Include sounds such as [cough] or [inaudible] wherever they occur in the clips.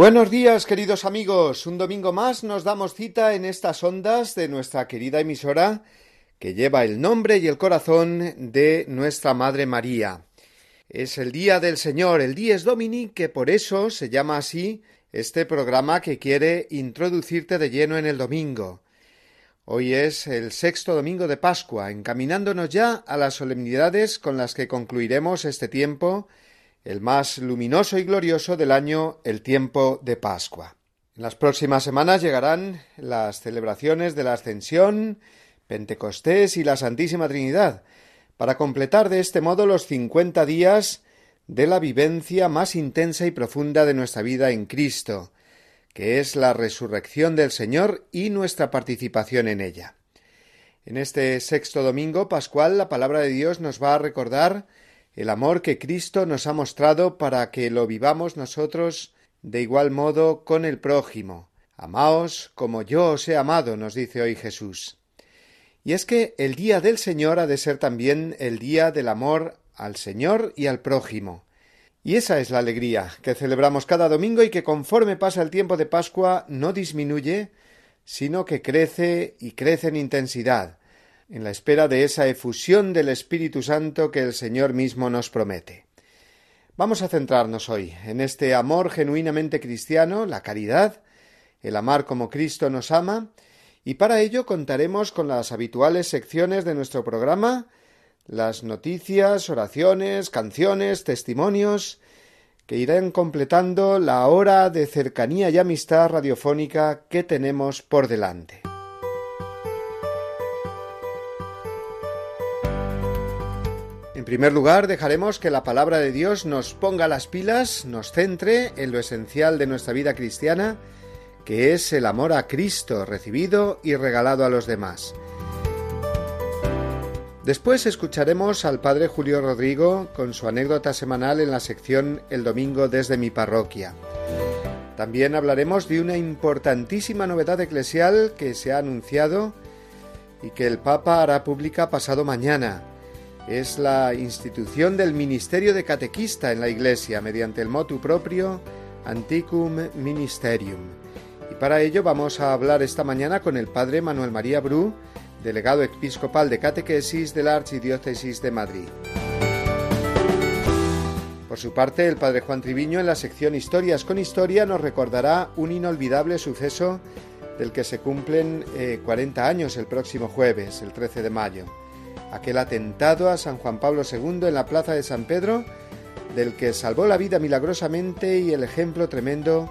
Buenos días, queridos amigos. Un domingo más nos damos cita en estas ondas de nuestra querida emisora que lleva el nombre y el corazón de nuestra Madre María. Es el Día del Señor, el Dies Domini, que por eso se llama así este programa que quiere introducirte de lleno en el domingo. Hoy es el sexto domingo de Pascua, encaminándonos ya a las solemnidades con las que concluiremos este tiempo el más luminoso y glorioso del año, el tiempo de Pascua. En las próximas semanas llegarán las celebraciones de la Ascensión, Pentecostés y la Santísima Trinidad, para completar de este modo los cincuenta días de la vivencia más intensa y profunda de nuestra vida en Cristo, que es la resurrección del Señor y nuestra participación en ella. En este sexto domingo pascual la palabra de Dios nos va a recordar el amor que Cristo nos ha mostrado para que lo vivamos nosotros de igual modo con el prójimo. Amaos como yo os he amado, nos dice hoy Jesús. Y es que el día del Señor ha de ser también el día del amor al Señor y al prójimo. Y esa es la alegría que celebramos cada domingo y que conforme pasa el tiempo de Pascua no disminuye, sino que crece y crece en intensidad, en la espera de esa efusión del Espíritu Santo que el Señor mismo nos promete. Vamos a centrarnos hoy en este amor genuinamente cristiano, la caridad, el amar como Cristo nos ama, y para ello contaremos con las habituales secciones de nuestro programa, las noticias, oraciones, canciones, testimonios, que irán completando la hora de cercanía y amistad radiofónica que tenemos por delante. Primer lugar, dejaremos que la palabra de Dios nos ponga las pilas, nos centre en lo esencial de nuestra vida cristiana, que es el amor a Cristo recibido y regalado a los demás. Después escucharemos al Padre Julio Rodrigo con su anécdota semanal en la sección El Domingo desde mi parroquia. También hablaremos de una importantísima novedad eclesial que se ha anunciado y que el Papa hará pública pasado mañana es la institución del ministerio de catequista en la Iglesia mediante el motu propio Anticum Ministerium. Y para ello vamos a hablar esta mañana con el padre Manuel María Bru, delegado episcopal de catequesis de la Archidiócesis de Madrid. Por su parte, el padre Juan Triviño en la sección Historias con Historia nos recordará un inolvidable suceso del que se cumplen 40 eh, años el próximo jueves, el 13 de mayo aquel atentado a San Juan Pablo II en la plaza de San Pedro, del que salvó la vida milagrosamente y el ejemplo tremendo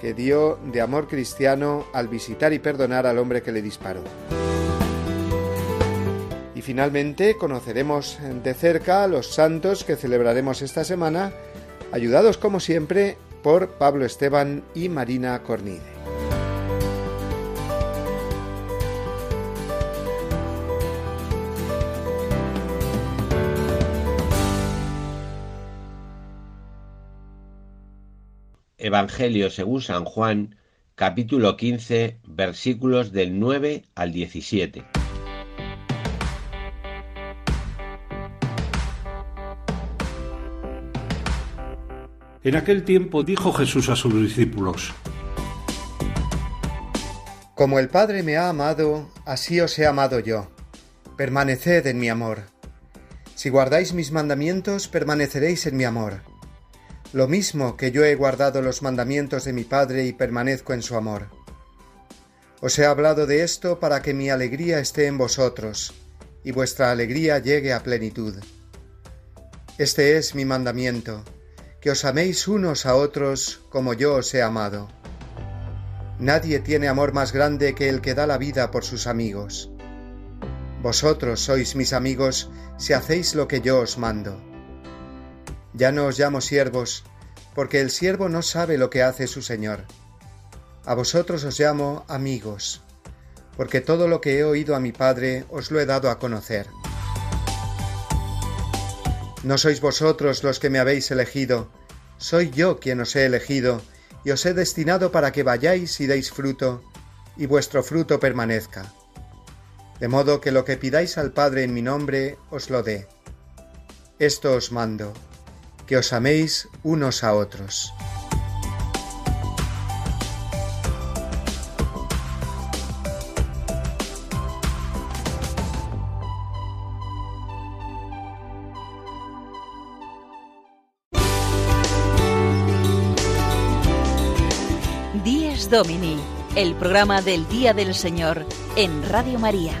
que dio de amor cristiano al visitar y perdonar al hombre que le disparó. Y finalmente conoceremos de cerca a los santos que celebraremos esta semana, ayudados como siempre por Pablo Esteban y Marina Cornide. Evangelio según San Juan, capítulo 15, versículos del 9 al 17. En aquel tiempo dijo Jesús a sus discípulos, Como el Padre me ha amado, así os he amado yo. Permaneced en mi amor. Si guardáis mis mandamientos, permaneceréis en mi amor lo mismo que yo he guardado los mandamientos de mi Padre y permanezco en su amor. Os he hablado de esto para que mi alegría esté en vosotros, y vuestra alegría llegue a plenitud. Este es mi mandamiento, que os améis unos a otros como yo os he amado. Nadie tiene amor más grande que el que da la vida por sus amigos. Vosotros sois mis amigos si hacéis lo que yo os mando. Ya no os llamo siervos, porque el siervo no sabe lo que hace su Señor. A vosotros os llamo amigos, porque todo lo que he oído a mi Padre os lo he dado a conocer. No sois vosotros los que me habéis elegido, soy yo quien os he elegido, y os he destinado para que vayáis y deis fruto, y vuestro fruto permanezca. De modo que lo que pidáis al Padre en mi nombre os lo dé. Esto os mando, que os améis unos a otros. Dies Domini, el programa del Día del Señor en Radio María.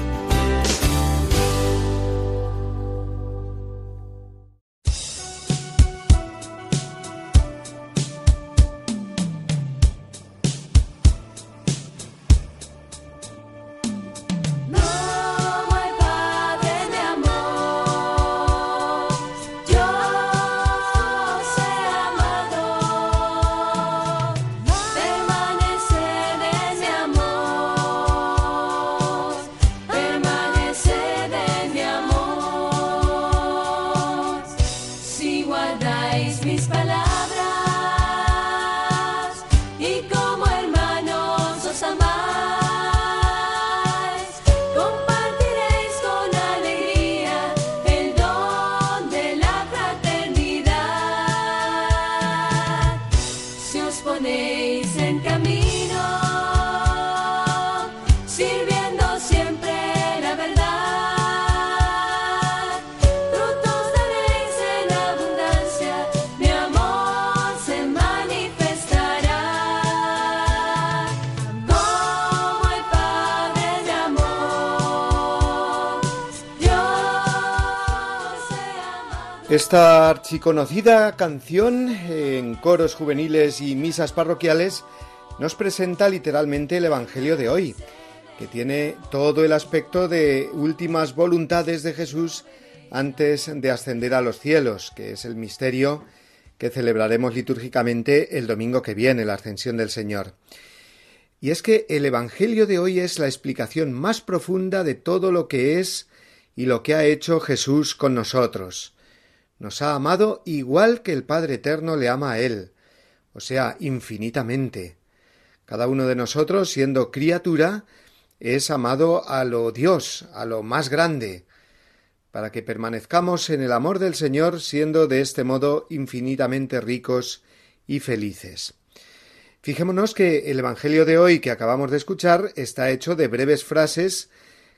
Esta archiconocida canción en coros juveniles y misas parroquiales nos presenta literalmente el Evangelio de hoy, que tiene todo el aspecto de últimas voluntades de Jesús antes de ascender a los cielos, que es el misterio que celebraremos litúrgicamente el domingo que viene, la ascensión del Señor. Y es que el Evangelio de hoy es la explicación más profunda de todo lo que es y lo que ha hecho Jesús con nosotros. Nos ha amado igual que el Padre Eterno le ama a Él, o sea, infinitamente. Cada uno de nosotros, siendo criatura, es amado a lo Dios, a lo más grande, para que permanezcamos en el amor del Señor, siendo de este modo infinitamente ricos y felices. Fijémonos que el Evangelio de hoy que acabamos de escuchar está hecho de breves frases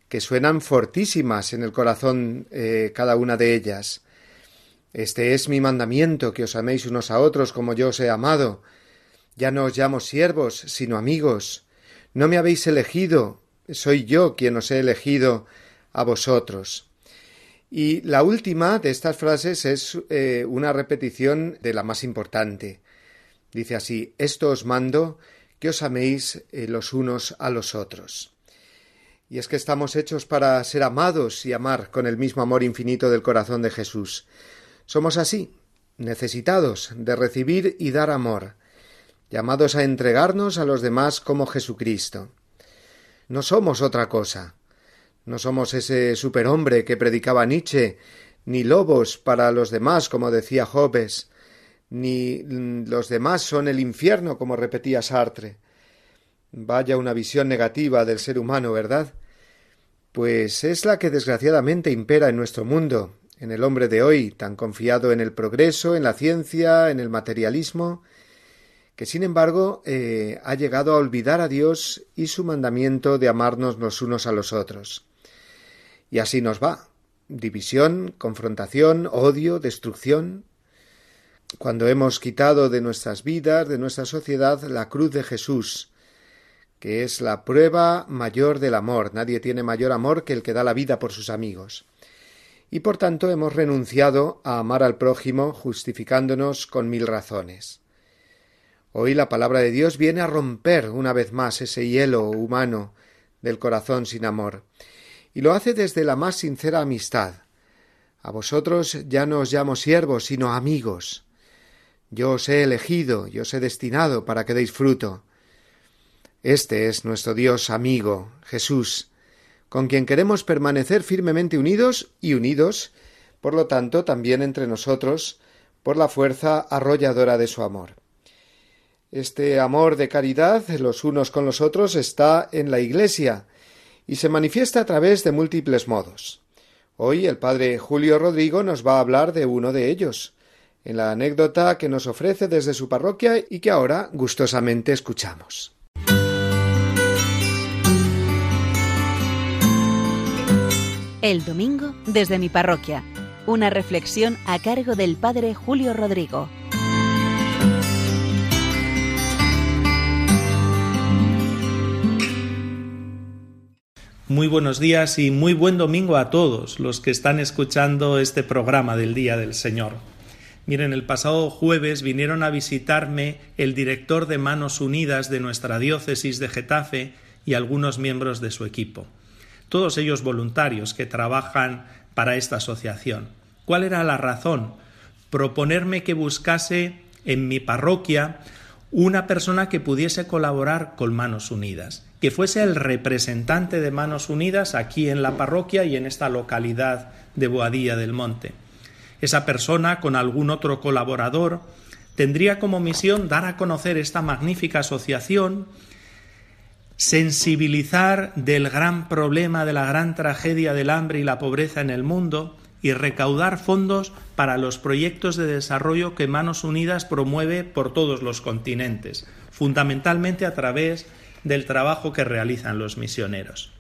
que suenan fortísimas en el corazón eh, cada una de ellas. Este es mi mandamiento, que os améis unos a otros como yo os he amado. Ya no os llamo siervos, sino amigos. No me habéis elegido, soy yo quien os he elegido a vosotros. Y la última de estas frases es eh, una repetición de la más importante. Dice así, esto os mando, que os améis eh, los unos a los otros. Y es que estamos hechos para ser amados y amar con el mismo amor infinito del corazón de Jesús. Somos así, necesitados de recibir y dar amor, llamados a entregarnos a los demás como Jesucristo. No somos otra cosa. No somos ese superhombre que predicaba Nietzsche, ni lobos para los demás, como decía Hobbes, ni los demás son el infierno, como repetía Sartre. Vaya una visión negativa del ser humano, ¿verdad? Pues es la que desgraciadamente impera en nuestro mundo, en el hombre de hoy, tan confiado en el progreso, en la ciencia, en el materialismo, que sin embargo eh, ha llegado a olvidar a Dios y su mandamiento de amarnos los unos a los otros. Y así nos va. División, confrontación, odio, destrucción. Cuando hemos quitado de nuestras vidas, de nuestra sociedad, la cruz de Jesús, que es la prueba mayor del amor. Nadie tiene mayor amor que el que da la vida por sus amigos. Y por tanto hemos renunciado a amar al prójimo justificándonos con mil razones. Hoy la palabra de Dios viene a romper una vez más ese hielo humano del corazón sin amor, y lo hace desde la más sincera amistad. A vosotros ya no os llamo siervos, sino amigos. Yo os he elegido y os he destinado para que deis fruto. Este es nuestro Dios amigo, Jesús, con quien queremos permanecer firmemente unidos y unidos, por lo tanto, también entre nosotros, por la fuerza arrolladora de su amor. Este amor de caridad los unos con los otros está en la Iglesia y se manifiesta a través de múltiples modos. Hoy el padre Julio Rodrigo nos va a hablar de uno de ellos, en la anécdota que nos ofrece desde su parroquia y que ahora gustosamente escuchamos. El domingo desde mi parroquia. Una reflexión a cargo del padre Julio Rodrigo. Muy buenos días y muy buen domingo a todos los que están escuchando este programa del Día del Señor. Miren, el pasado jueves vinieron a visitarme el director de Manos Unidas de nuestra diócesis de Getafe y algunos miembros de su equipo todos ellos voluntarios que trabajan para esta asociación. ¿Cuál era la razón? Proponerme que buscase en mi parroquia una persona que pudiese colaborar con Manos Unidas, que fuese el representante de Manos Unidas aquí en la parroquia y en esta localidad de Boadilla del Monte. Esa persona, con algún otro colaborador, tendría como misión dar a conocer esta magnífica asociación sensibilizar del gran problema, de la gran tragedia del hambre y la pobreza en el mundo y recaudar fondos para los proyectos de desarrollo que Manos Unidas promueve por todos los continentes, fundamentalmente a través del trabajo que realizan los misioneros.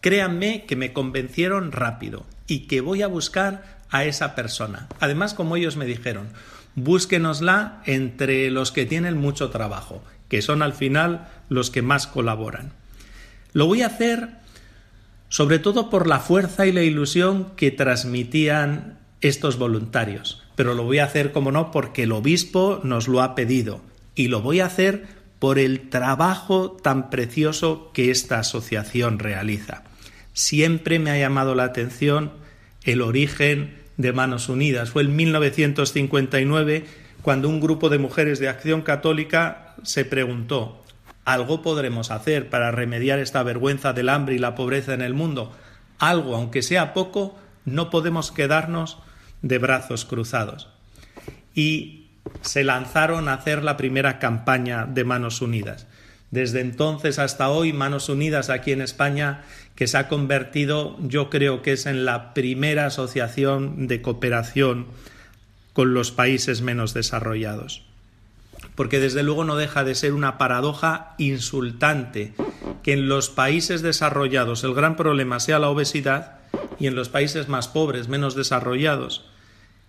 Créanme que me convencieron rápido y que voy a buscar a esa persona. Además, como ellos me dijeron, búsquenosla entre los que tienen mucho trabajo que son al final los que más colaboran. Lo voy a hacer sobre todo por la fuerza y la ilusión que transmitían estos voluntarios, pero lo voy a hacer, como no, porque el obispo nos lo ha pedido y lo voy a hacer por el trabajo tan precioso que esta asociación realiza. Siempre me ha llamado la atención el origen de Manos Unidas. Fue en 1959 cuando un grupo de mujeres de acción católica se preguntó, ¿algo podremos hacer para remediar esta vergüenza del hambre y la pobreza en el mundo? Algo, aunque sea poco, no podemos quedarnos de brazos cruzados. Y se lanzaron a hacer la primera campaña de Manos Unidas. Desde entonces hasta hoy, Manos Unidas aquí en España, que se ha convertido, yo creo que es en la primera asociación de cooperación con los países menos desarrollados porque desde luego no deja de ser una paradoja insultante que en los países desarrollados el gran problema sea la obesidad y en los países más pobres, menos desarrollados,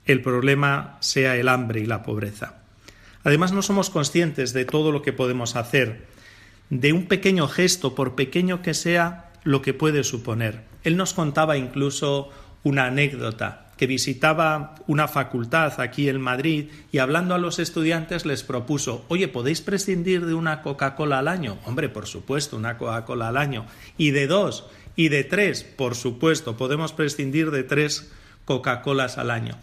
el problema sea el hambre y la pobreza. Además, no somos conscientes de todo lo que podemos hacer, de un pequeño gesto, por pequeño que sea, lo que puede suponer. Él nos contaba incluso una anécdota que visitaba una facultad aquí en Madrid y hablando a los estudiantes les propuso, oye, ¿podéis prescindir de una Coca-Cola al año? Hombre, por supuesto, una Coca-Cola al año. Y de dos, y de tres, por supuesto, podemos prescindir de tres Coca-Colas al año.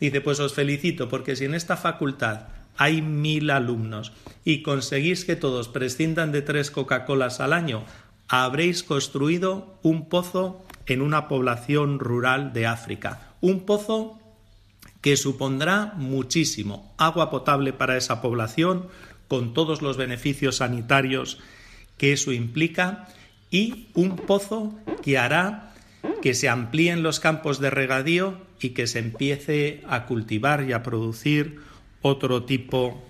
Dice, pues os felicito, porque si en esta facultad hay mil alumnos y conseguís que todos prescindan de tres Coca-Colas al año, habréis construido un pozo en una población rural de África un pozo que supondrá muchísimo agua potable para esa población, con todos los beneficios sanitarios que eso implica, y un pozo que hará que se amplíen los campos de regadío y que se empiece a cultivar y a producir otro tipo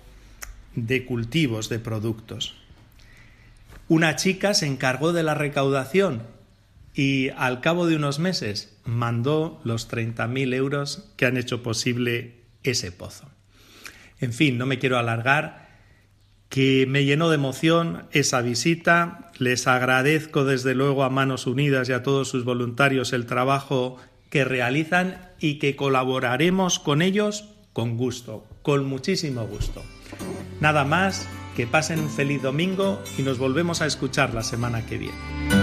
de cultivos, de productos. Una chica se encargó de la recaudación y al cabo de unos meses mandó los 30.000 euros que han hecho posible ese pozo. En fin, no me quiero alargar, que me llenó de emoción esa visita. Les agradezco desde luego a Manos Unidas y a todos sus voluntarios el trabajo que realizan y que colaboraremos con ellos con gusto, con muchísimo gusto. Nada más, que pasen un feliz domingo y nos volvemos a escuchar la semana que viene.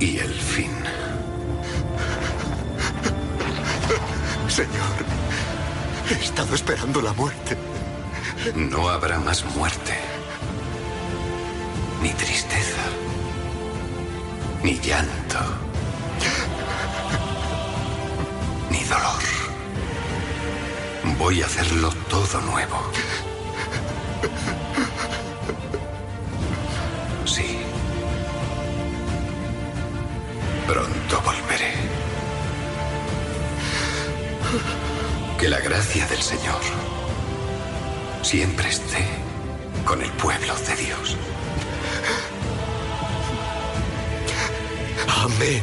Y el fin. Señor, he estado esperando la muerte. No habrá más muerte, ni tristeza, ni llanto, ni dolor. Voy a hacerlo todo nuevo. Gracia del Señor siempre esté con el pueblo de Dios. Amén.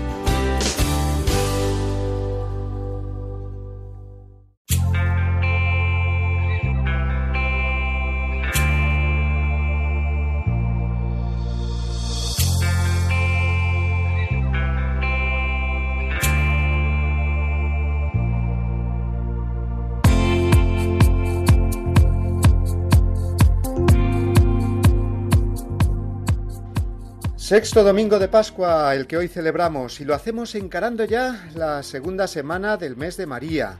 Sexto domingo de Pascua, el que hoy celebramos, y lo hacemos encarando ya la segunda semana del mes de María,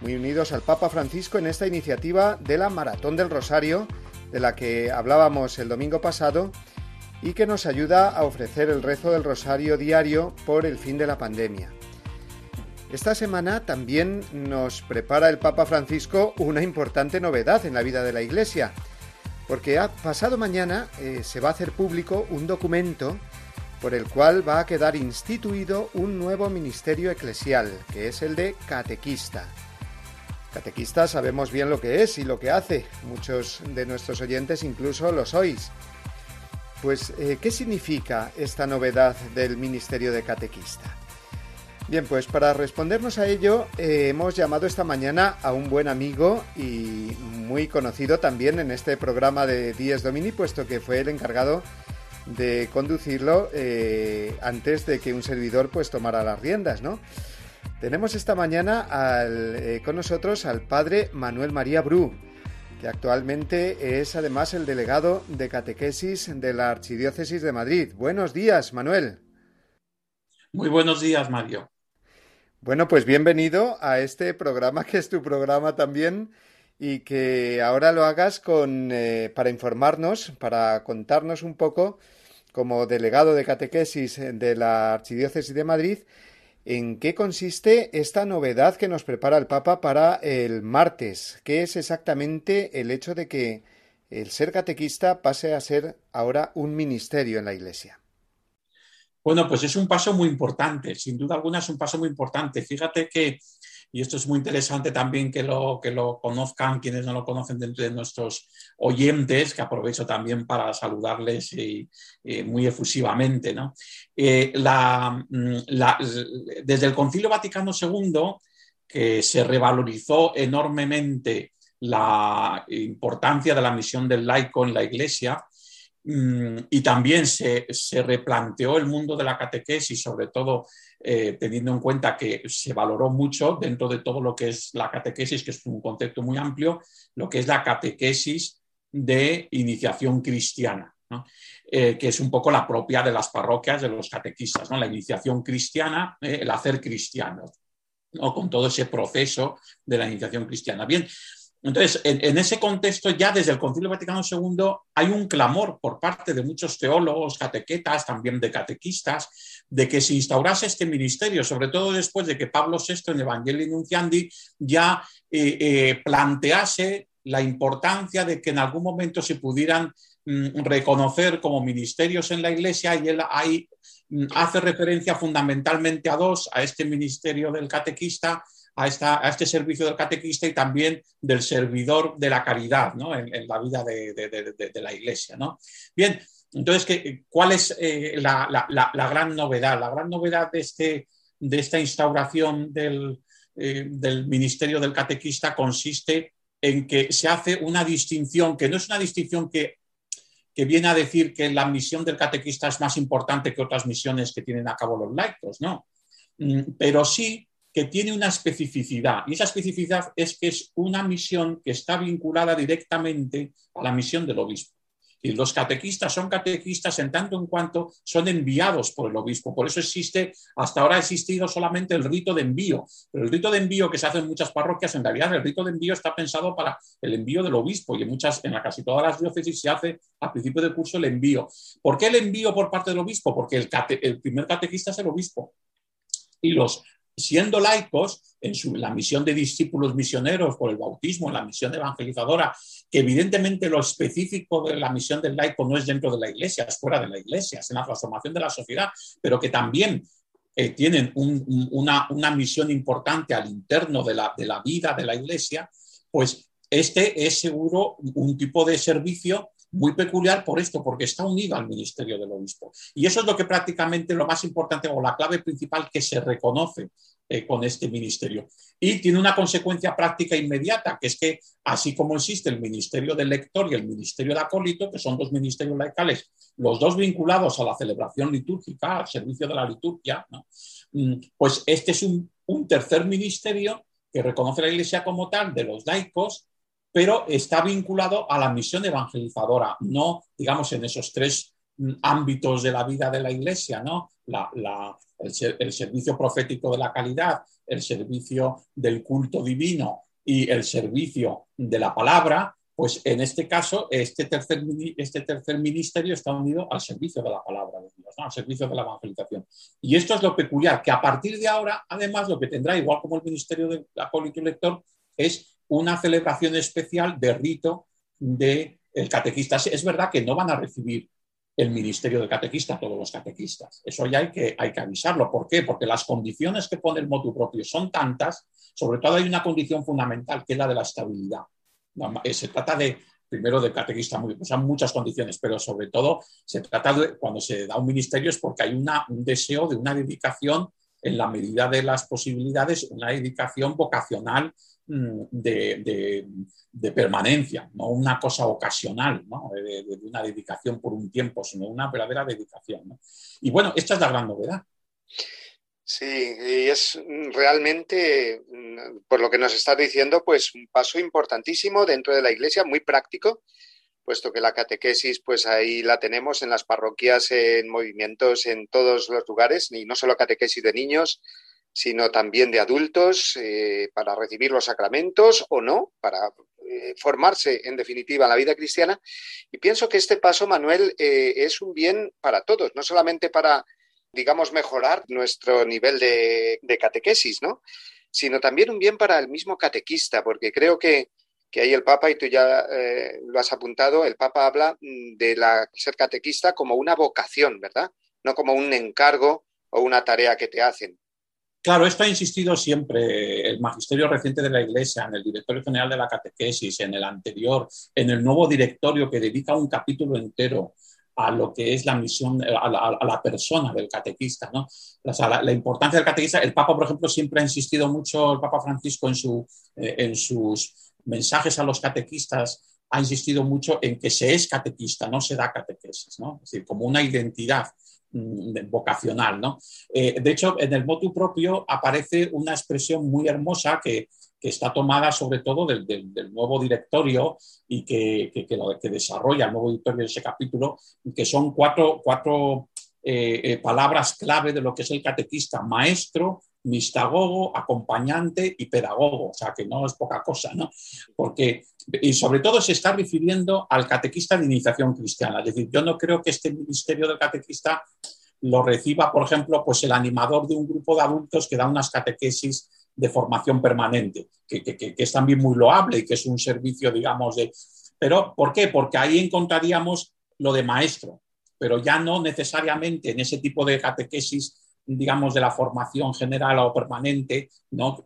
muy unidos al Papa Francisco en esta iniciativa de la Maratón del Rosario, de la que hablábamos el domingo pasado, y que nos ayuda a ofrecer el rezo del Rosario diario por el fin de la pandemia. Esta semana también nos prepara el Papa Francisco una importante novedad en la vida de la Iglesia, porque ha pasado mañana eh, se va a hacer público un documento por el cual va a quedar instituido un nuevo ministerio eclesial, que es el de catequista. Catequista sabemos bien lo que es y lo que hace, muchos de nuestros oyentes incluso lo sois. Pues, eh, ¿qué significa esta novedad del ministerio de catequista? Bien, pues para respondernos a ello eh, hemos llamado esta mañana a un buen amigo y muy conocido también en este programa de Díez Domini, puesto que fue el encargado de conducirlo eh, antes de que un servidor pues tomara las riendas, ¿no? Tenemos esta mañana eh, con nosotros al padre Manuel María Bru, que actualmente es además el delegado de catequesis de la Archidiócesis de Madrid. Buenos días, Manuel. Muy buenos días, Mario. Bueno, pues bienvenido a este programa, [laughs] que es tu programa también, y que ahora lo hagas con, eh, para informarnos, para contarnos un poco, como delegado de catequesis de la Archidiócesis de Madrid, en qué consiste esta novedad que nos prepara el Papa para el martes. ¿Qué es exactamente el hecho de que el ser catequista pase a ser ahora un ministerio en la Iglesia? Bueno, pues es un paso muy importante, sin duda alguna es un paso muy importante. Fíjate que, y esto es muy interesante también que lo, que lo conozcan quienes no lo conocen dentro de nuestros oyentes, que aprovecho también para saludarles muy efusivamente. ¿no? Eh, mm, desde el Concilio Vaticano II, que se revalorizó enormemente la importancia de la misión del laico en la Iglesia, y también se, replanteó el mundo de la catequesis, sobre todo eh, teniendo en cuenta que se valoró mucho dentro de todo lo que es la catequesis, que es un concepto muy amplio, lo que es la catequesis de iniciación cristiana. Eh, que es un poco la propia de las parroquias de los catequistas, ¿no? la iniciación cristiana, eh, el hacer cristiano, ¿no? con todo ese proceso de la iniciación cristiana. Bien, entonces, en, ese contexto, ya desde el Concilio Vaticano II hay un clamor por parte de muchos teólogos, catequetas, también de catequistas, de que se instaurase este ministerio, sobre todo después de que Pablo VI en Evangelii Nunciandi ya eh, eh, plantease la importancia de que en algún momento se pudieran mm, reconocer como ministerios en la Iglesia y él ahí mm, hace referencia fundamentalmente a dos, a este ministerio del catequista a, este servicio del catequista y también del servidor de la caridad en, la vida de, la Iglesia. ¿no? Bien, entonces, ¿cuál es eh, la, gran novedad? La gran novedad de, este, esta instauración del, eh, del ministerio del catequista consiste en que se hace una distinción, que no es una distinción que, que, viene a decir que la misión del catequista es más importante que otras misiones que tienen a cabo los laicos, ¿no? Mm, pero sí que tiene una especificidad y esa especificidad es que es una misión que está vinculada directamente a la misión del obispo. Y los catequistas son catequistas en tanto en cuanto son enviados por el obispo. Por eso existe, hasta ahora ha existido solamente el rito de envío. Pero el rito de envío que se hace en muchas parroquias, en realidad el rito de envío está pensado para el envío del obispo y en muchas, en casi todas las diócesis se hace a principio del curso el envío. ¿Por qué el envío por parte del obispo? Porque el, el primer catequista es el obispo. Y los siendo laicos, en la misión de discípulos misioneros por el bautismo, en la misión evangelizadora, que evidentemente lo específico de la misión del laico no es dentro de la iglesia, es fuera de la iglesia, es en la transformación de la sociedad, pero que también eh, tienen una, misión importante al interno de la, de la vida de la iglesia, pues este es seguro un tipo de servicio muy peculiar por esto, porque está unido al ministerio del obispo. Y eso es lo que prácticamente lo más importante o la clave principal que se reconoce eh, con este ministerio. Y tiene una consecuencia práctica inmediata, que es que así como existe el ministerio del lector y el ministerio de acólito, que son dos ministerios laicales, los dos vinculados a la celebración litúrgica, al servicio de la liturgia, mm, pues este es un, un tercer ministerio que reconoce la Iglesia como tal de los laicos pero está vinculado a la misión evangelizadora, no, digamos, en esos tres mm, ámbitos de la vida de la Iglesia, ¿no? el, servicio profético de la calidad, el servicio del culto divino y el servicio de la palabra, pues en este caso, este tercer, este tercer ministerio está unido al servicio de la palabra de Dios, al servicio de la evangelización. Y esto es lo peculiar, que a partir de ahora, además, lo que tendrá, igual como el ministerio del acólito y lector, es una celebración especial de rito del el catequista. Es verdad que no van a recibir el ministerio del catequista todos los catequistas. Eso ya hay que, hay que avisarlo. ¿Por qué? Porque las condiciones que pone el motu propio son tantas, sobre todo hay una condición fundamental, que es la de la estabilidad. Eh, se trata de, primero, de catequista, muy, pues son muchas condiciones, pero sobre todo se trata de, cuando se da un ministerio es porque hay una, un deseo de una dedicación en la medida de las posibilidades, una dedicación vocacional Mm, de, permanencia, no una cosa ocasional, de, una dedicación por un tiempo, sino una verdadera dedicación. Y bueno, esta es la gran novedad. Sí, y es realmente, mm, por lo que nos estás diciendo, pues un paso importantísimo dentro de la Iglesia, muy práctico, puesto que la catequesis, pues ahí la tenemos en las parroquias, en movimientos en todos los lugares, y no solo catequesis de niños, sino también de adultos eh, para recibir los sacramentos o no, para eh, formarse en definitiva en la vida cristiana. Y pienso que este paso, Manuel, eh, es un bien para todos, no solamente para, digamos, mejorar nuestro nivel de, catequesis, ¿no? sino también un bien para el mismo catequista, porque creo que, que ahí el Papa, y tú ya lo has apuntado, el Papa habla mm, de ser catequista como una vocación, ¿verdad? No como un encargo o una tarea que te hacen. Claro, esto ha insistido siempre el magisterio reciente de la Iglesia, en el directorio general de la catequesis, en el anterior, en el nuevo directorio que dedica un capítulo entero a lo que es la misión, a la, persona del catequista, ¿no? la, importancia del catequista. El Papa, por ejemplo, siempre ha insistido mucho, el Papa Francisco, en, su, eh, en sus mensajes a los catequistas, ha insistido mucho en que se es catequista, no se da catequesis, ¿no? Es decir, como una identidad vocacional. ¿no? Eh, de hecho, en el motu propio aparece una expresión muy hermosa que, está tomada sobre todo del, nuevo directorio y que, que, desarrolla el nuevo directorio de ese capítulo, que son cuatro, cuatro eh, eh, palabras clave de lo que es el catequista, maestro, mistagogo, acompañante y pedagogo, o sea que no es poca cosa, ¿no? Porque, y sobre todo se está refiriendo al catequista de iniciación cristiana, es decir, yo no creo que este ministerio del catequista lo reciba, por ejemplo, pues el animador de un grupo de adultos que da unas catequesis de formación permanente, que, que es también muy loable y que es un servicio, digamos, de... Pero, ¿por qué? Porque ahí encontraríamos lo de maestro, pero ya no necesariamente en ese tipo de catequesis digamos, de la formación general o permanente, ¿no?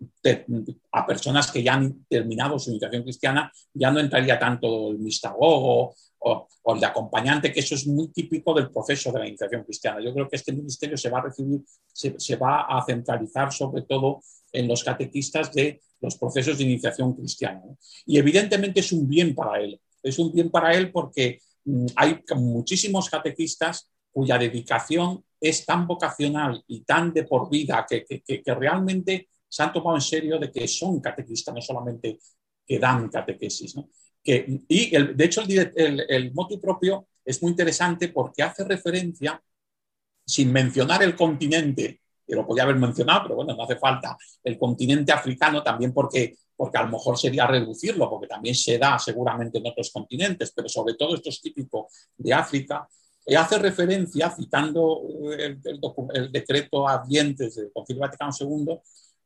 a personas que ya han terminado su iniciación cristiana, ya no entraría tanto el mistagogo o, el de acompañante, que eso es muy típico del proceso de la iniciación cristiana. Yo creo que este ministerio se va a recibir, se, va a centralizar sobre todo en los catequistas de los procesos de iniciación cristiana. Y evidentemente es un bien para él. Es un bien para él porque mm, hay muchísimos catequistas cuya dedicación es tan vocacional y tan de por vida que, realmente se han tomado en serio de que son catequistas, no solamente que dan catequesis. Que, y de hecho el, el, motu propio es muy interesante porque hace referencia, sin mencionar el continente, que lo podía haber mencionado, pero bueno, no hace falta, el continente africano también porque, porque a lo mejor sería reducirlo, porque también se da seguramente en otros continentes, pero sobre todo esto es típico de África, hace referencia, citando el, decreto a dientes del Concilio Vaticano II,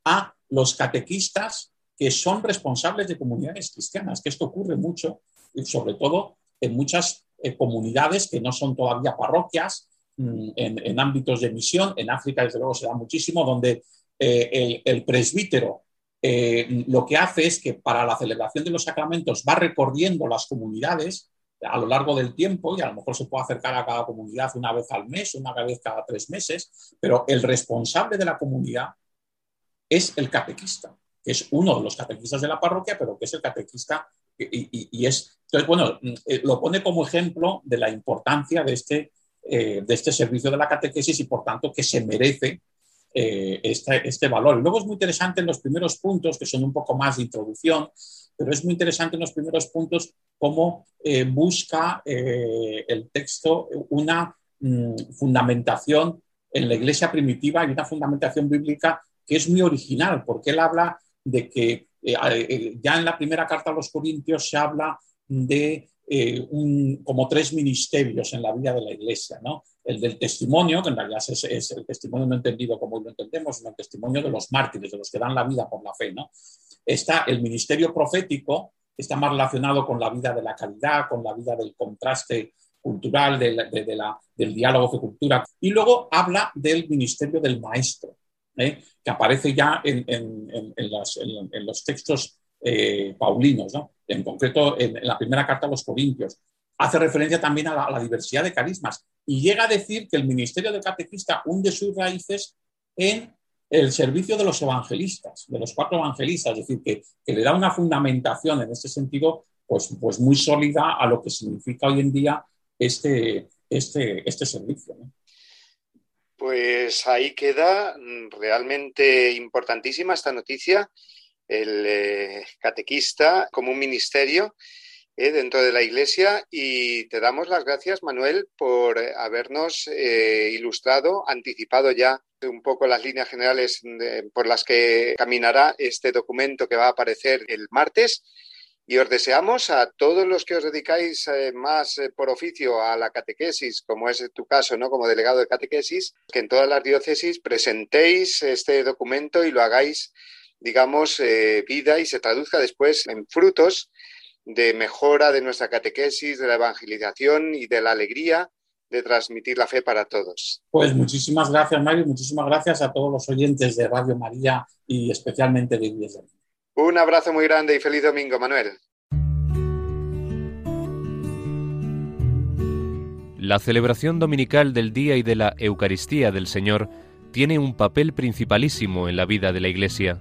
a los catequistas que son responsables de comunidades cristianas, que esto ocurre mucho, sobre todo en muchas eh, comunidades que no son todavía parroquias, mm, en, ámbitos de misión, en África desde luego se da muchísimo, donde eh, el, presbítero eh, lo que hace es que para la celebración de los sacramentos va recorriendo las comunidades a lo largo del tiempo y a lo mejor se puede acercar a cada comunidad una vez al mes, una vez cada tres meses, pero el responsable de la comunidad es el catequista, que es uno de los catequistas de la parroquia, pero que es el catequista y, es, entonces, bueno, eh, lo pone como ejemplo de la importancia de este, eh, de este servicio de la catequesis y por tanto que se merece eh, este, este valor. Luego es muy interesante en los primeros puntos, que son un poco más de introducción, pero es muy interesante en los primeros puntos cómo eh, busca eh, el texto una mm, fundamentación en la iglesia primitiva y una fundamentación bíblica que es muy original, porque él habla de que eh, ya en la primera carta a los Corintios se habla de como tres ministerios en la vida de la iglesia, ¿no? El del testimonio, que en realidad es, el testimonio no entendido como lo entendemos, sino el testimonio de los mártires, de los que dan la vida por la fe, ¿no? Está el ministerio profético, está más relacionado con la vida de la calidad, con la vida del contraste cultural, del diálogo de cultura. Y luego habla del ministerio del maestro, ¿eh? que aparece ya en, los textos eh, paulinos, en concreto en, la primera carta a los Corintios. Hace referencia también a la, a la diversidad de carismas y llega a decir que el ministerio del catequista hunde sus raíces en el servicio de los evangelistas, de los cuatro evangelistas, es decir, que, le da una fundamentación en ese sentido pues, pues muy sólida a lo que significa hoy en día este, este, este servicio. Pues ahí queda realmente importantísima esta noticia, el eh, catequista como un ministerio eh, dentro de la Iglesia y te damos las gracias, Manuel, por habernos eh, ilustrado, anticipado ya un poco las líneas generales por las que caminará este documento que va a aparecer el martes. Y os deseamos a todos los que os dedicáis eh, más eh, por oficio a la catequesis, como es tu caso, ¿no? Como delegado de catequesis, que en todas las diócesis presentéis este documento y lo hagáis, digamos, eh, vida y se traduzca después en frutos de mejora de nuestra catequesis, de la evangelización y de la alegría de transmitir la fe para todos. Pues muchísimas gracias, Mario, muchísimas gracias a todos los oyentes de Radio María y especialmente de Iglesia. Un abrazo muy grande y feliz domingo, Manuel. La celebración dominical del Día y de la Eucaristía del Señor tiene un papel principalísimo en la vida de la Iglesia.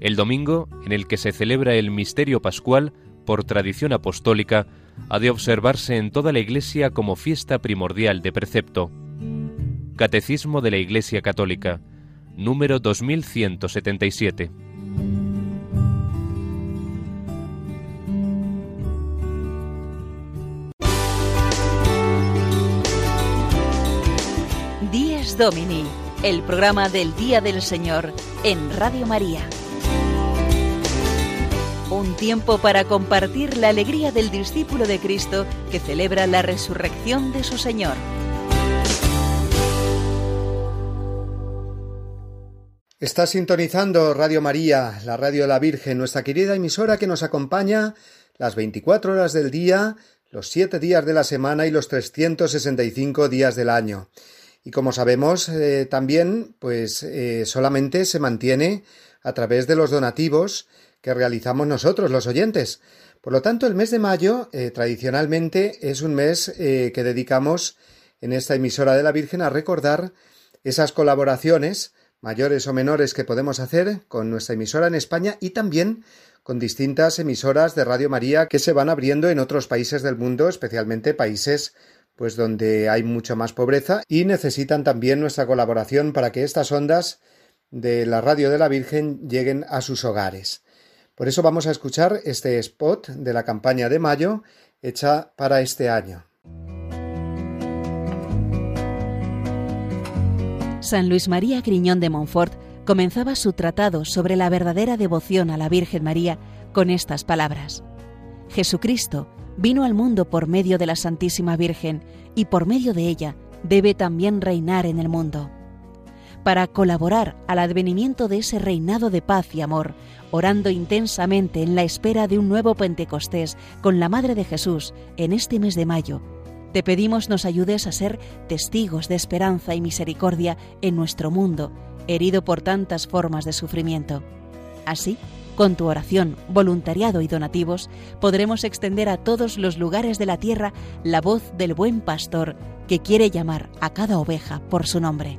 El domingo, en el que se celebra el misterio pascual, por tradición apostólica, ha de observarse en toda la Iglesia como fiesta primordial de precepto. Catecismo de la Iglesia Católica, número 2177. Domini, el programa del Día del Señor en Radio María. Un tiempo para compartir la alegría del discípulo de Cristo que celebra la resurrección de su Señor. Está sintonizando Radio María, la radio de la Virgen, nuestra querida emisora que nos acompaña las 24 horas del día, los 7 días de la semana y los 365 días del año. Y como sabemos, eh, también, pues eh, solamente se mantiene a través de los donativos que realizamos nosotros, los oyentes. Por lo tanto, el mes de mayo, eh, tradicionalmente, es un mes que dedicamos en esta emisora de la Virgen a recordar esas colaboraciones, mayores o menores, que podemos hacer con nuestra emisora en España y también con distintas emisoras de Radio María que se van abriendo en otros países del mundo, especialmente países pues donde hay mucha más pobreza y necesitan también nuestra colaboración para que estas ondas de la radio de la Virgen lleguen a sus hogares. Por eso vamos a escuchar este spot de la campaña de mayo hecha para este año. San Luis María Griñón de Montfort comenzaba su tratado sobre la verdadera devoción a la Virgen María con estas palabras. Jesucristo vino al mundo por medio de la Santísima Virgen y por medio de ella debe también reinar en el mundo. Para colaborar al advenimiento de ese reinado de paz y amor, orando intensamente en la espera de un nuevo Pentecostés con la Madre de Jesús en este mes de mayo, te pedimos nos ayudes a ser testigos de esperanza y misericordia en nuestro mundo, herido por tantas formas de sufrimiento. Así, con tu oración, voluntariado y donativos, podremos extender a todos los lugares de la tierra la voz del buen pastor que quiere llamar a cada oveja por su nombre.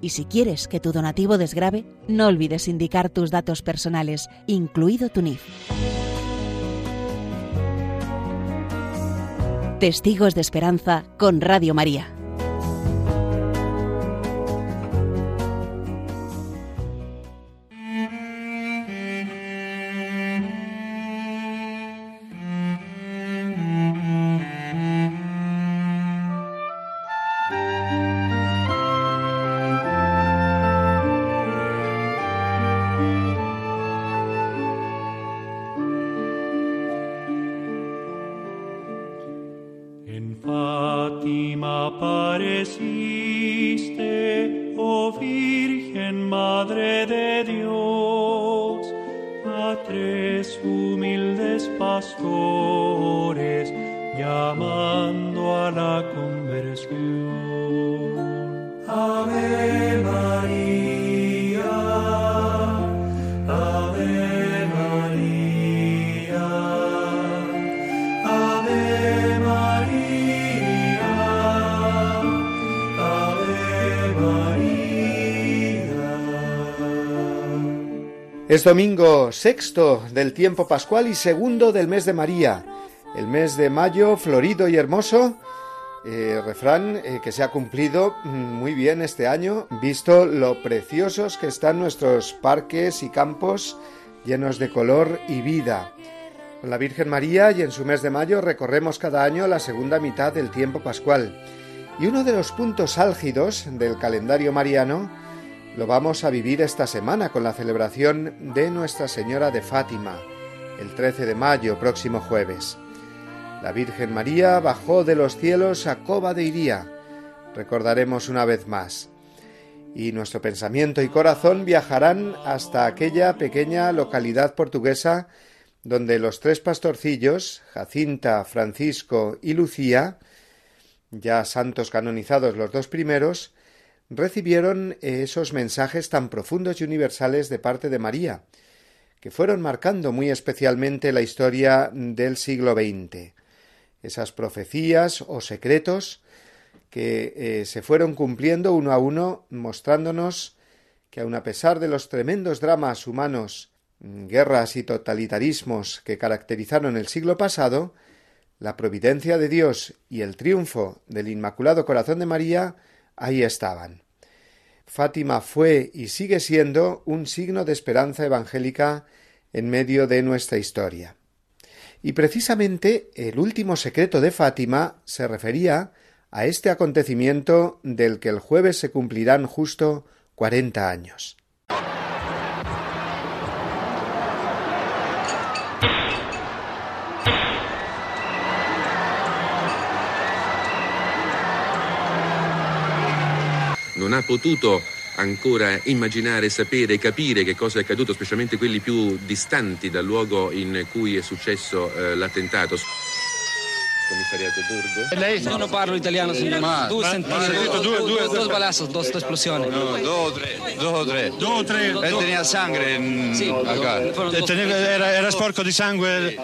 Y si quieres que tu donativo desgrabe, no olvides indicar tus datos personales, incluido tu NIF. Testigos de Esperanza con Radio María. Domingo sexto del tiempo pascual y segundo del mes de María. El mes de mayo, florido y hermoso, eh, refrán eh, que se ha cumplido mm, muy bien este año, visto lo preciosos que están nuestros parques y campos llenos de color y vida. Con la Virgen María y en su mes de mayo recorremos cada año la segunda mitad del tiempo pascual. Y uno de los puntos álgidos del calendario mariano lo vamos a vivir esta semana con la celebración de Nuestra Señora de Fátima, el 13 de mayo, próximo jueves. La Virgen María bajó de los cielos a Coba de Iría, recordaremos una vez más. Y nuestro pensamiento y corazón viajarán hasta aquella pequeña localidad portuguesa donde los tres pastorcillos, Jacinta, Francisco y Lucía, ya santos canonizados los dos primeros, recibieron esos mensajes tan profundos y universales de parte de María, que fueron marcando muy especialmente la historia del siglo XX esas profecías o secretos que eh, se fueron cumpliendo uno a uno, mostrándonos que aun a pesar de los tremendos dramas humanos, mm, guerras y totalitarismos que caracterizaron el siglo pasado, la providencia de Dios y el triunfo del Inmaculado Corazón de María ahí estaban. Fátima fue y sigue siendo un signo de esperanza evangélica en medio de nuestra historia. Y precisamente el último secreto de Fátima se refería a este acontecimiento del que el jueves se cumplirán justo cuarenta años. Non ha potuto ancora immaginare, sapere, capire che cosa è accaduto, specialmente quelli più distanti dal luogo in cui è successo eh, l'attentato. Commissariato Burgo. Lei? No, non parlo italiano, signore. Ma, tu senti, ma, sentito due, due, due, balazos, dos explosioni. No, due o tre, due o tre. Due o tre. E teneva sangue in... sì, teneva, era, era, sporco di sangue?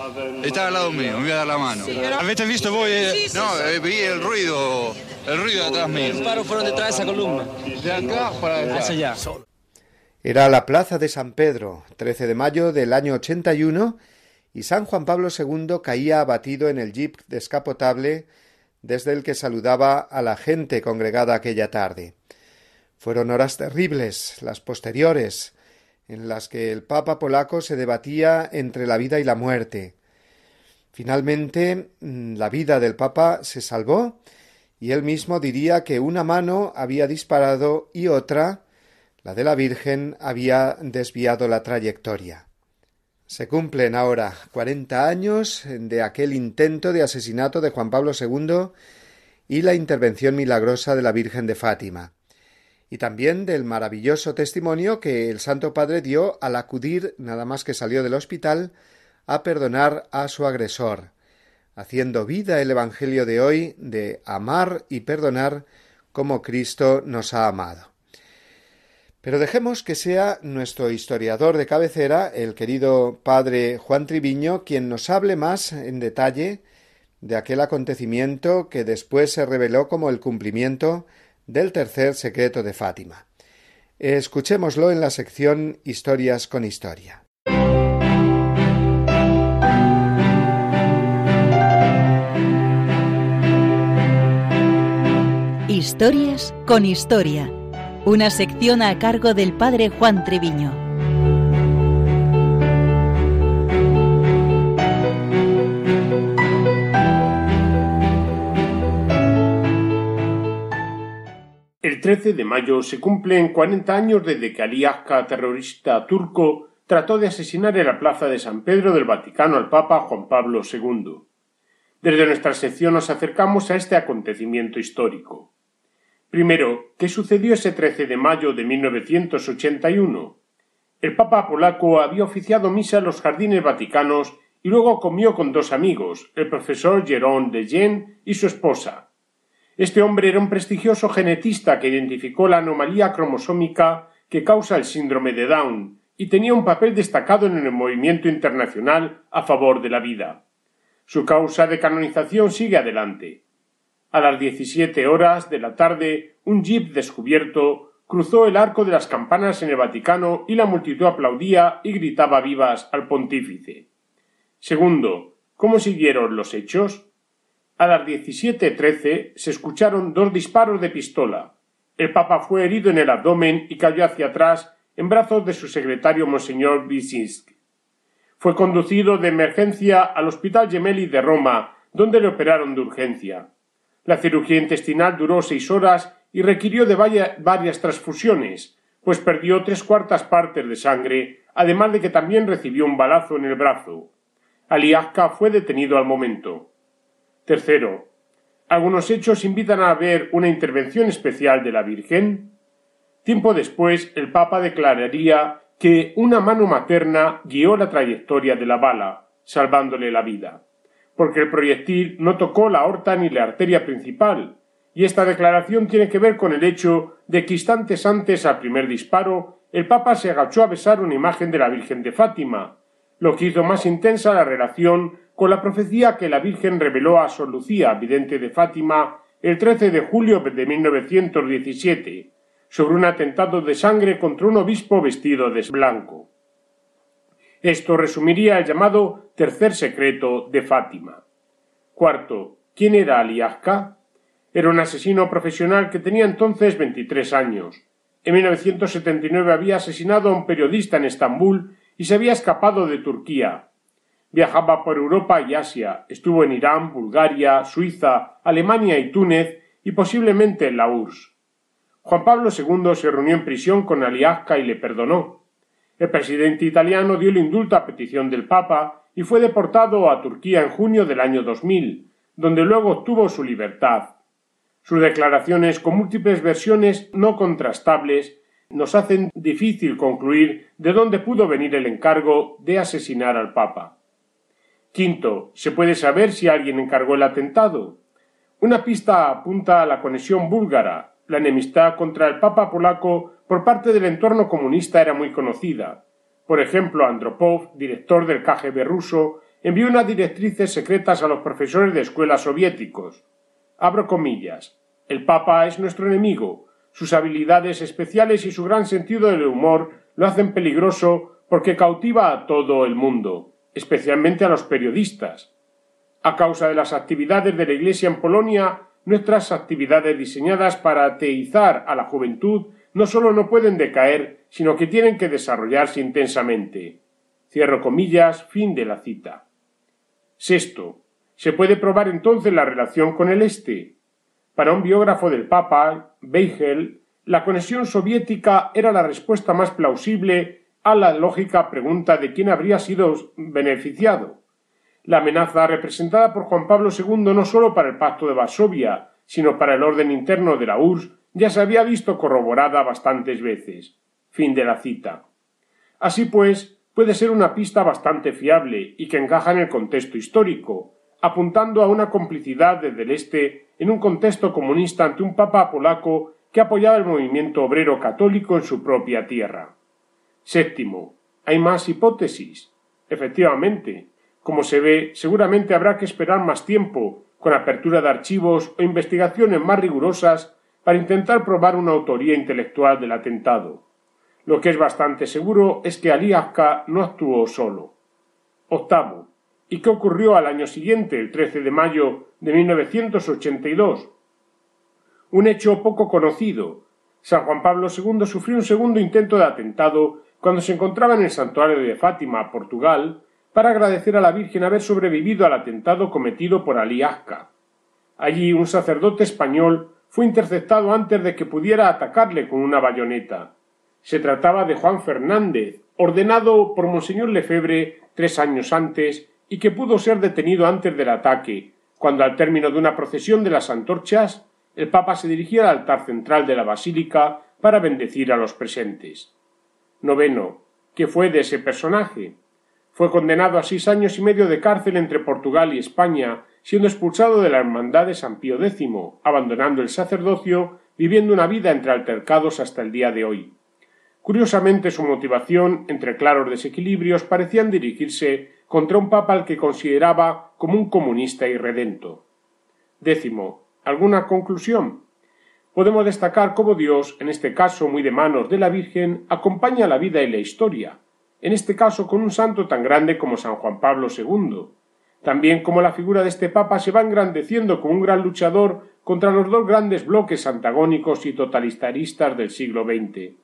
E stava al lato mio, mi dà la mano. Sì, Avete visto voi? Sì, sì, no, eh, il ruido, il ruido atrás mío. Disparo fueron detrás de esa columna. De acá para Hacia allá. Era la plaza de San Pedro, 13 de mayo del año 81, y San Juan Pablo II caía abatido en el jeep descapotable desde el que saludaba a la gente congregada aquella tarde. Fueron horas terribles, las posteriores, en las que el Papa polaco se debatía entre la vida y la muerte. Finalmente, mm, la vida del Papa se salvó y él mismo diría que una mano había disparado y otra, la de la Virgen, había desviado la trayectoria. Se cumplen ahora cuarenta años de aquel intento de asesinato de Juan Pablo II y la intervención milagrosa de la Virgen de Fátima, y también del maravilloso testimonio que el Santo Padre dio al acudir, nada más que salió del hospital, a perdonar a su agresor, haciendo vida el Evangelio de hoy de amar y perdonar como Cristo nos ha amado. Pero dejemos que sea nuestro historiador de cabecera, el querido padre Juan Triviño, quien nos hable más en detalle de aquel acontecimiento que después se reveló como el cumplimiento del tercer secreto de Fátima. Escuchémoslo en la sección Historias con Historia. Historias con Historia una sección a cargo del padre Juan Treviño. El 13 de mayo se cumplen 40 años desde que Ali Akka, terrorista turco, trató de asesinar en la plaza de San Pedro del Vaticano al Papa Juan Pablo II. Desde nuestra sección nos acercamos a este acontecimiento histórico. Primero, ¿qué sucedió ese 13 de mayo de 1981? El Papa polaco había oficiado misa en los jardines vaticanos y luego comió con dos amigos, el profesor Jérôme de Jen y su esposa. Este hombre era un prestigioso genetista que identificó la anomalía cromosómica que causa el síndrome de Down y tenía un papel destacado en el movimiento internacional a favor de la vida. Su causa de canonización sigue adelante. A las diecisiete horas de la tarde, un jeep descubierto cruzó el arco de las campanas en el Vaticano y la multitud aplaudía y gritaba vivas al pontífice. Segundo, ¿Cómo siguieron los hechos? A las 17.13 se escucharon dos disparos de pistola. El Papa fue herido en el abdomen y cayó hacia atrás en brazos de su secretario Monseñor Wyszynski. Fue conducido de emergencia al Hospital Gemelli de Roma, donde le operaron de urgencia. La cirugía intestinal duró seis horas y requirió de varias transfusiones, pues perdió tres cuartas partes de sangre, además de que también recibió un balazo en el brazo. Aliasca fue detenido al momento. Tercero, algunos hechos invitan a ver una intervención especial de la Virgen. Tiempo después, el Papa declararía que una mano materna guió la trayectoria de la bala, salvándole la vida, porque el proyectil no tocó la aorta ni la arteria principal, y esta declaración tiene que ver con el hecho de que instantes antes al primer disparo el Papa se agachó a besar una imagen de la Virgen de Fátima, lo que hizo más intensa la relación con la profecía que la Virgen reveló a Sor Lucía, vidente de Fátima, el 13 de julio de 1917, sobre un atentado de sangre contra un obispo vestido de blanco. Esto resumiría el llamado tercer secreto de Fátima. Cuarto, ¿quién era Aliasca? Era un asesino profesional que tenía entonces 23 años. En 1979 había asesinado a un periodista en Estambul y se había escapado de Turquía. Viajaba por Europa y Asia, estuvo en Irán, Bulgaria, Suiza, Alemania y Túnez y posiblemente en la URSS. Juan Pablo II se reunió en prisión con Aliasca y le perdonó. El presidente italiano dio el indulto a petición del Papa y fue deportado a Turquía en junio del año 2000, donde luego obtuvo su libertad. Sus declaraciones, con múltiples versiones no contrastables, nos hacen difícil concluir de dónde pudo venir el encargo de asesinar al Papa. Quinto, ¿se puede saber si alguien encargó el atentado? Una pista apunta a la conexión búlgara. La enemistad contra el Papa polaco por parte del entorno comunista era muy conocida. Por ejemplo, Andropov, director del KGB ruso, envió unas directrices secretas a los profesores de escuelas soviéticos. Abro comillas. El Papa es nuestro enemigo. Sus habilidades especiales y su gran sentido del humor lo hacen peligroso porque cautiva a todo el mundo, especialmente a los periodistas. A causa de las actividades de la Iglesia en Polonia, nuestras actividades diseñadas para ateizar a la juventud no solo no pueden decaer, sino que tienen que desarrollarse intensamente. Cierro comillas, fin de la cita. Sexto, ¿Se puede probar entonces la relación con el Este? Para un biógrafo del Papa, Beigel, la conexión soviética era la respuesta más plausible a la lógica pregunta de quién habría sido beneficiado. La amenaza representada por Juan Pablo II no solo para el Pacto de Varsovia, sino para el orden interno de la URSS, ya se había visto corroborada bastantes veces. Fin de la cita. Así pues, puede ser una pista bastante fiable y que encaja en el contexto histórico, apuntando a una complicidad desde el Este en un contexto comunista ante un papa polaco que apoyaba el movimiento obrero católico en su propia tierra. Séptimo, ¿hay más hipótesis? Efectivamente, como se ve, seguramente habrá que esperar más tiempo, con apertura de archivos o investigaciones más rigurosas, para intentar probar una autoría intelectual del atentado. Lo que es bastante seguro es que Ali no actuó solo. Octavo, ¿Y qué ocurrió al año siguiente, el 13 de mayo de 1982? Un hecho poco conocido. San Juan Pablo II sufrió un segundo intento de atentado cuando se encontraba en el santuario de Fátima, Portugal, para agradecer a la Virgen haber sobrevivido al atentado cometido por Ali. Allí un sacerdote español fue interceptado antes de que pudiera atacarle con una bayoneta. Se trataba de Juan Fernández, ordenado por Monseñor Lefebvre tres años antes y que pudo ser detenido antes del ataque, cuando al término de una procesión de las antorchas, el Papa se dirigía al altar central de la Basílica para bendecir a los presentes. Noveno. ¿Qué fue de ese personaje? Fue condenado a seis años y medio de cárcel entre Portugal y España, siendo expulsado de la Hermandad de San Pío X, abandonando el sacerdocio, viviendo una vida entre altercados hasta el día de hoy. Curiosamente, su motivación, entre claros desequilibrios, parecían dirigirse contra un papa al que consideraba como un comunista irredento. Décimo. ¿Alguna conclusión? Podemos destacar cómo Dios, en este caso muy de manos de la Virgen, acompaña la vida y la historia, en este caso con un santo tan grande como San Juan Pablo II. También como la figura de este Papa se va engrandeciendo como un gran luchador contra los dos grandes bloques antagónicos y totalitaristas del siglo XX.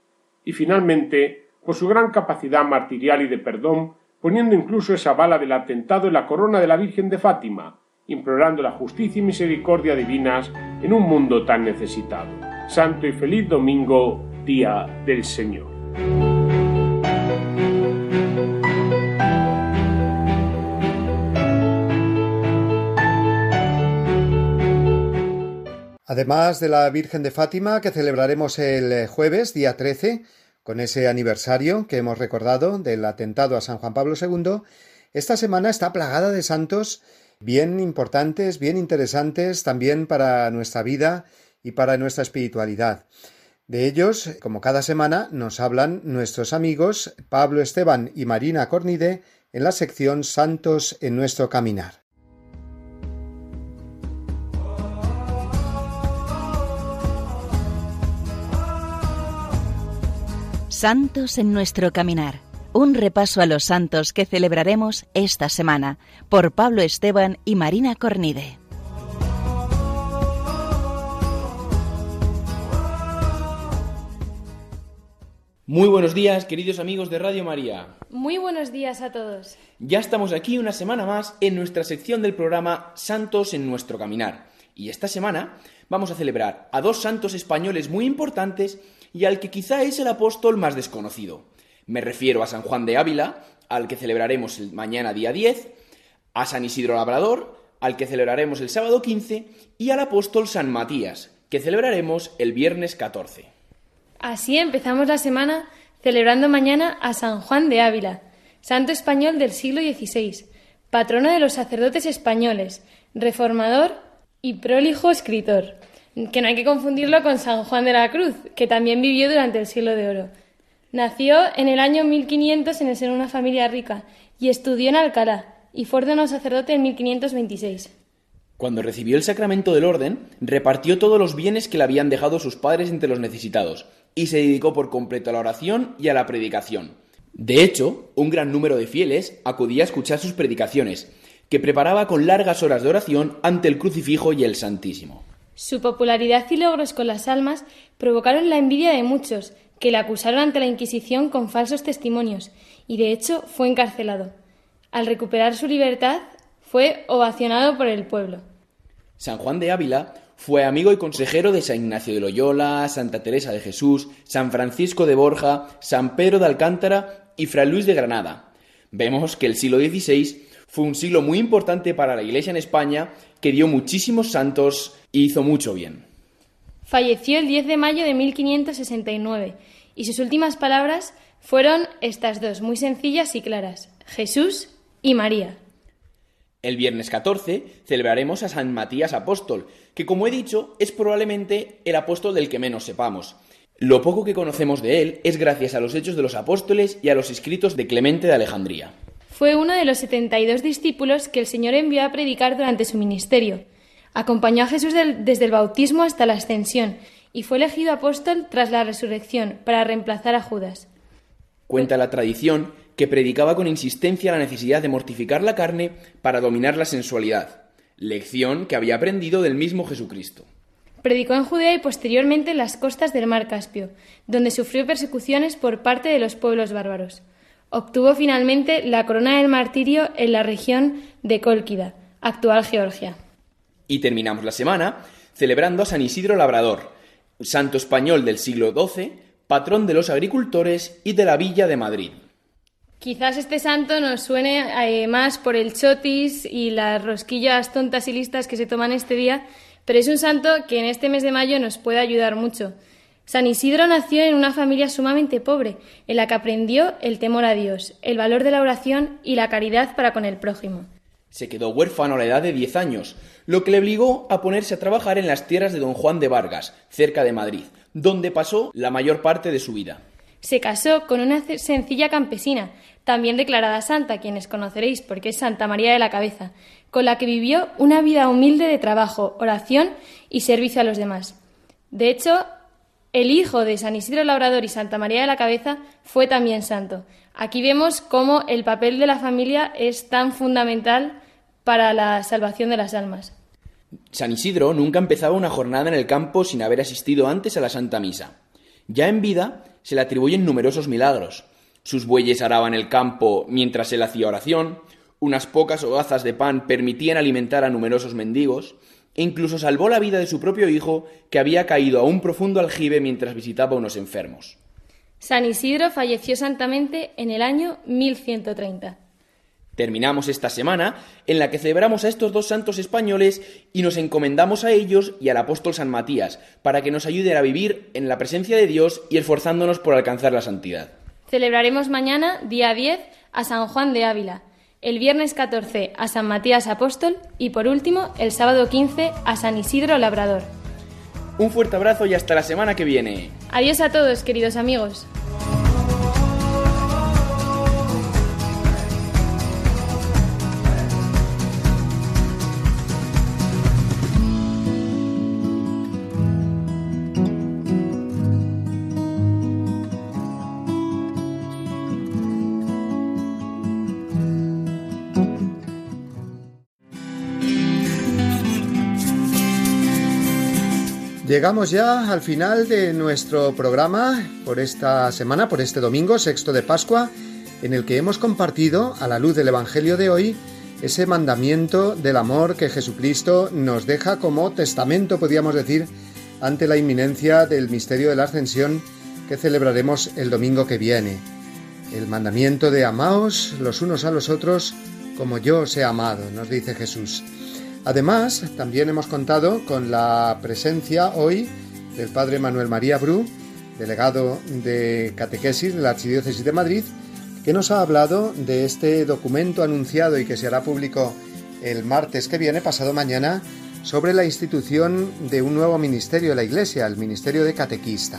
Y finalmente, por su gran capacidad martirial y de perdón, poniendo incluso esa bala del atentado en la corona de la Virgen de Fátima, implorando la justicia y misericordia divinas en un mundo tan necesitado. Santo y feliz domingo, día del Señor. Además de la Virgen de Fátima, que celebraremos el jueves, día 13, con ese aniversario que hemos recordado del atentado a San Juan Pablo II, esta semana está plagada de santos bien importantes, bien interesantes también para nuestra vida y para nuestra espiritualidad. De ellos, como cada semana, nos hablan nuestros amigos Pablo Esteban y Marina Cornide en la sección Santos en nuestro caminar. Santos en nuestro caminar. Un repaso a los santos que celebraremos esta semana por Pablo Esteban y Marina Cornide. Muy buenos días, queridos amigos de Radio María. Muy buenos días a todos. Ya estamos aquí una semana más en nuestra sección del programa Santos en nuestro caminar. Y esta semana vamos a celebrar a dos santos españoles muy importantes y al que quizá es el apóstol más desconocido. Me refiero a San Juan de Ávila, al que celebraremos el mañana día 10, a San Isidro Labrador, al que celebraremos el sábado 15, y al apóstol San Matías, que celebraremos el viernes 14. Así empezamos la semana celebrando mañana a San Juan de Ávila, santo español del siglo XVI, patrono de los sacerdotes españoles, reformador y prolijo escritor que no hay que confundirlo con San Juan de la Cruz, que también vivió durante el siglo de oro. Nació en el año 1500 en el seno de una familia rica y estudió en Alcalá y fue ordenado sacerdote en 1526. Cuando recibió el sacramento del orden, repartió todos los bienes que le habían dejado sus padres entre los necesitados y se dedicó por completo a la oración y a la predicación. De hecho, un gran número de fieles acudía a escuchar sus predicaciones, que preparaba con largas horas de oración ante el crucifijo y el Santísimo. Su popularidad y logros con las almas provocaron la envidia de muchos, que le acusaron ante la Inquisición con falsos testimonios, y de hecho fue encarcelado. Al recuperar su libertad, fue ovacionado por el pueblo. San Juan de Ávila fue amigo y consejero de San Ignacio de Loyola, Santa Teresa de Jesús, San Francisco de Borja, San Pedro de Alcántara y Fray Luis de Granada. Vemos que el siglo XVI fue un siglo muy importante para la Iglesia en España, que dio muchísimos santos hizo mucho bien. Falleció el 10 de mayo de 1569 y sus últimas palabras fueron estas dos, muy sencillas y claras, Jesús y María. El viernes 14 celebraremos a San Matías Apóstol, que como he dicho es probablemente el apóstol del que menos sepamos. Lo poco que conocemos de él es gracias a los hechos de los apóstoles y a los escritos de Clemente de Alejandría. Fue uno de los 72 discípulos que el Señor envió a predicar durante su ministerio Acompañó a Jesús desde el bautismo hasta la ascensión y fue elegido apóstol tras la resurrección para reemplazar a Judas. Cuenta la tradición que predicaba con insistencia la necesidad de mortificar la carne para dominar la sensualidad, lección que había aprendido del mismo Jesucristo. Predicó en Judea y posteriormente en las costas del mar Caspio, donde sufrió persecuciones por parte de los pueblos bárbaros. Obtuvo finalmente la corona del martirio en la región de Cólquida, actual Georgia. Y terminamos la semana celebrando a San Isidro Labrador, santo español del siglo XII, patrón de los agricultores y de la villa de Madrid. Quizás este santo nos suene eh, más por el chotis y las rosquillas tontas y listas que se toman este día, pero es un santo que en este mes de mayo nos puede ayudar mucho. San Isidro nació en una familia sumamente pobre, en la que aprendió el temor a Dios, el valor de la oración y la caridad para con el prójimo. Se quedó huérfano a la edad de 10 años, lo que le obligó a ponerse a trabajar en las tierras de don Juan de Vargas, cerca de Madrid, donde pasó la mayor parte de su vida. Se casó con una sencilla campesina, también declarada santa, quienes conoceréis porque es Santa María de la Cabeza, con la que vivió una vida humilde de trabajo, oración y servicio a los demás. De hecho, el hijo de San Isidro Labrador y Santa María de la Cabeza fue también santo. Aquí vemos cómo el papel de la familia es tan fundamental para la salvación de las almas. San Isidro nunca empezaba una jornada en el campo sin haber asistido antes a la Santa Misa. Ya en vida se le atribuyen numerosos milagros. Sus bueyes araban el campo mientras él hacía oración, unas pocas hogazas de pan permitían alimentar a numerosos mendigos, incluso salvó la vida de su propio hijo, que había caído a un profundo aljibe mientras visitaba a unos enfermos. San Isidro falleció santamente en el año 1130. Terminamos esta semana en la que celebramos a estos dos santos españoles y nos encomendamos a ellos y al apóstol San Matías para que nos ayuden a vivir en la presencia de Dios y esforzándonos por alcanzar la santidad. Celebraremos mañana, día 10, a San Juan de Ávila, el viernes 14 a San Matías Apóstol y por último el sábado 15 a San Isidro Labrador. Un fuerte abrazo y hasta la semana que viene. Adiós a todos, queridos amigos. Llegamos ya al final de nuestro programa por esta semana, por este domingo, sexto de Pascua, en el que hemos compartido, a la luz del Evangelio de hoy, ese mandamiento del amor que Jesucristo nos deja como testamento, podríamos decir, ante la inminencia del misterio de la ascensión que celebraremos el domingo que viene. El mandamiento de amaos los unos a los otros como yo os he amado, nos dice Jesús. Además, también hemos contado con la presencia hoy del Padre Manuel María Bru, delegado de catequesis de la Archidiócesis de Madrid, que nos ha hablado de este documento anunciado y que se hará público el martes que viene, pasado mañana, sobre la institución de un nuevo ministerio de la Iglesia, el Ministerio de Catequista.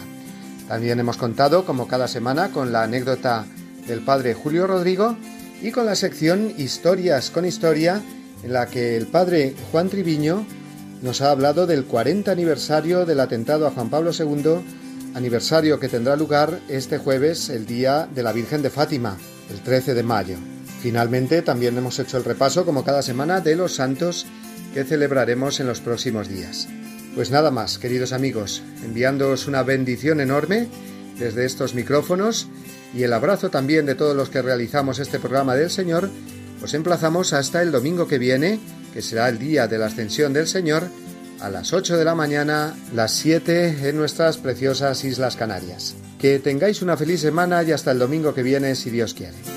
También hemos contado, como cada semana, con la anécdota del Padre Julio Rodrigo y con la sección Historias con Historia, en la que el padre Juan Triviño nos ha hablado del 40 aniversario del atentado a Juan Pablo II, aniversario que tendrá lugar este jueves, el día de la Virgen de Fátima, el 13 de mayo. Finalmente, también hemos hecho el repaso, como cada semana, de los santos que celebraremos en los próximos días. Pues nada más, queridos amigos, enviándoos una bendición enorme desde estos micrófonos y el abrazo también de todos los que realizamos este programa del Señor, os emplazamos hasta el domingo que viene, que será el día de la ascensión del Señor, a las 8 de la mañana, las 7 en nuestras preciosas Islas Canarias. Que tengáis una feliz semana y hasta el domingo que viene, si Dios quiere.